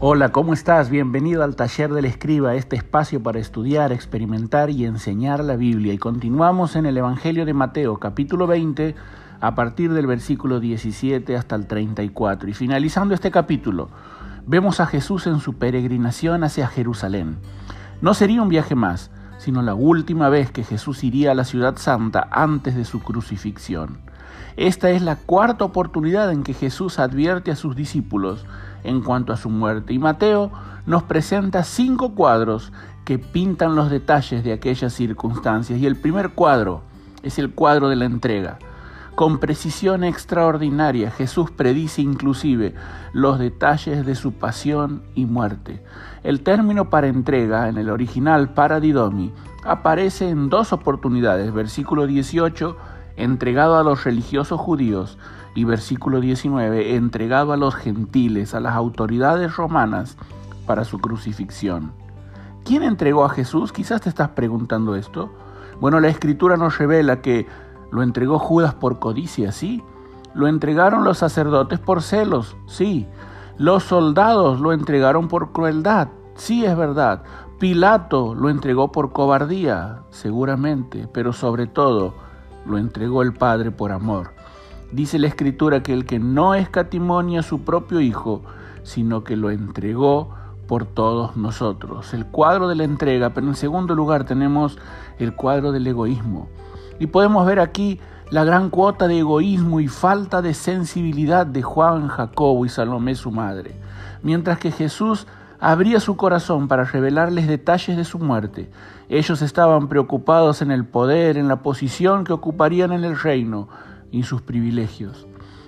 Hola, ¿cómo estás? Bienvenido al taller del escriba, este espacio para estudiar, experimentar y enseñar la Biblia. Y continuamos en el Evangelio de Mateo, capítulo 20, a partir del versículo 17 hasta el 34. Y finalizando este capítulo, vemos a Jesús en su peregrinación hacia Jerusalén. No sería un viaje más, sino la última vez que Jesús iría a la ciudad santa antes de su crucifixión. Esta es la cuarta oportunidad en que Jesús advierte a sus discípulos en cuanto a su muerte. Y Mateo nos presenta cinco cuadros que pintan los detalles de aquellas circunstancias. Y el primer cuadro es el cuadro de la entrega. Con precisión extraordinaria Jesús predice inclusive los detalles de su pasión y muerte. El término para entrega en el original paradidomi aparece en dos oportunidades, versículo 18 entregado a los religiosos judíos, y versículo 19, entregado a los gentiles, a las autoridades romanas, para su crucifixión. ¿Quién entregó a Jesús? Quizás te estás preguntando esto. Bueno, la escritura nos revela que lo entregó Judas por codicia, sí. Lo entregaron los sacerdotes por celos, sí. Los soldados lo entregaron por crueldad, sí es verdad. Pilato lo entregó por cobardía, seguramente, pero sobre todo, lo entregó el Padre por amor. Dice la Escritura que el que no escatimonia a su propio Hijo, sino que lo entregó por todos nosotros. El cuadro de la entrega, pero en segundo lugar tenemos el cuadro del egoísmo. Y podemos ver aquí la gran cuota de egoísmo y falta de sensibilidad de Juan, Jacobo y Salomé su madre. Mientras que Jesús abría su corazón para revelarles detalles de su muerte. Ellos estaban preocupados en el poder, en la posición que ocuparían en el reino y sus privilegios.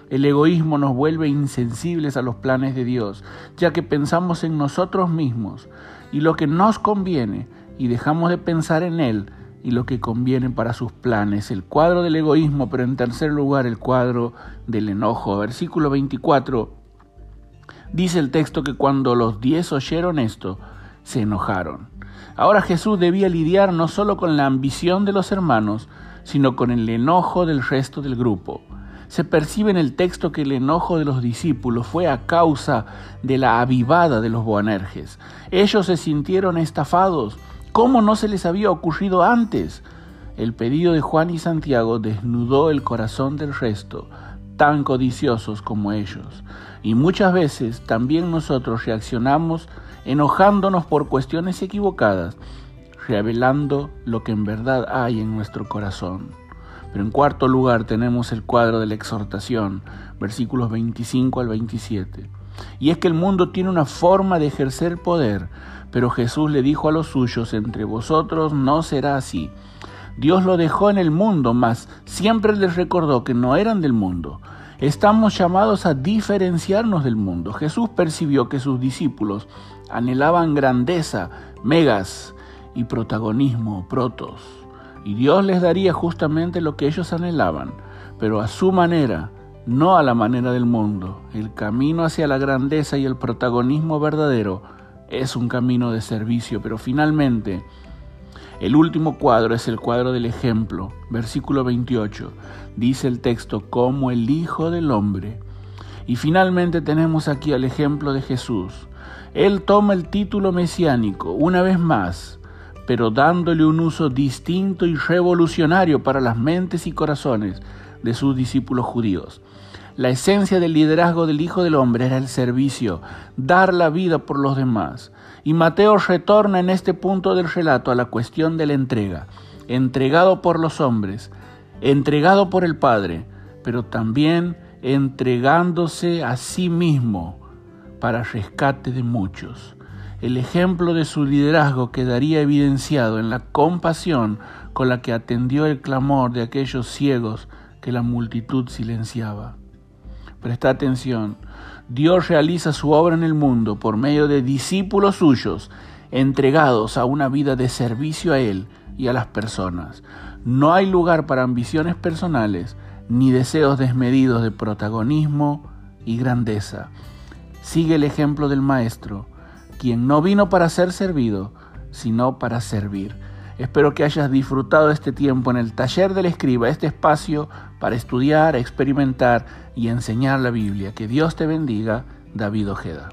El egoísmo nos vuelve insensibles a los planes de Dios, ya que pensamos en nosotros mismos y lo que nos conviene y dejamos de pensar en Él y lo que conviene para sus planes. El cuadro del egoísmo, pero en tercer lugar el cuadro del enojo. Versículo 24 Dice el texto que cuando los diez oyeron esto, se enojaron. Ahora Jesús debía lidiar no solo con la ambición de los hermanos, sino con el enojo del resto del grupo. Se percibe en el texto que el enojo de los discípulos fue a causa de la avivada de los Boanerges. Ellos se sintieron estafados. ¿Cómo no se les había ocurrido antes? El pedido de Juan y Santiago desnudó el corazón del resto tan codiciosos como ellos. Y muchas veces también nosotros reaccionamos enojándonos por cuestiones equivocadas, revelando lo que en verdad hay en nuestro corazón. Pero en cuarto lugar tenemos el cuadro de la exhortación, versículos 25 al 27. Y es que el mundo tiene una forma de ejercer poder, pero Jesús le dijo a los suyos, entre vosotros no será así. Dios lo dejó en el mundo, mas siempre les recordó que no eran del mundo. Estamos llamados a diferenciarnos del mundo. Jesús percibió que sus discípulos anhelaban grandeza, megas y protagonismo, protos. Y Dios les daría justamente lo que ellos anhelaban, pero a su manera, no a la manera del mundo. El camino hacia la grandeza y el protagonismo verdadero es un camino de servicio, pero finalmente el último cuadro es el cuadro del ejemplo, versículo 28. Dice el texto, como el Hijo del Hombre. Y finalmente tenemos aquí al ejemplo de Jesús. Él toma el título mesiánico una vez más, pero dándole un uso distinto y revolucionario para las mentes y corazones de sus discípulos judíos. La esencia del liderazgo del Hijo del Hombre era el servicio, dar la vida por los demás. Y Mateo retorna en este punto del relato a la cuestión de la entrega, entregado por los hombres, entregado por el Padre, pero también entregándose a sí mismo para rescate de muchos. El ejemplo de su liderazgo quedaría evidenciado en la compasión con la que atendió el clamor de aquellos ciegos que la multitud silenciaba. Presta atención, Dios realiza su obra en el mundo por medio de discípulos suyos, entregados a una vida de servicio a Él y a las personas. No hay lugar para ambiciones personales ni deseos desmedidos de protagonismo y grandeza. Sigue el ejemplo del Maestro, quien no vino para ser servido, sino para servir. Espero que hayas disfrutado este tiempo en el taller del escriba, este espacio para estudiar, experimentar y enseñar la Biblia. Que Dios te bendiga, David Ojeda.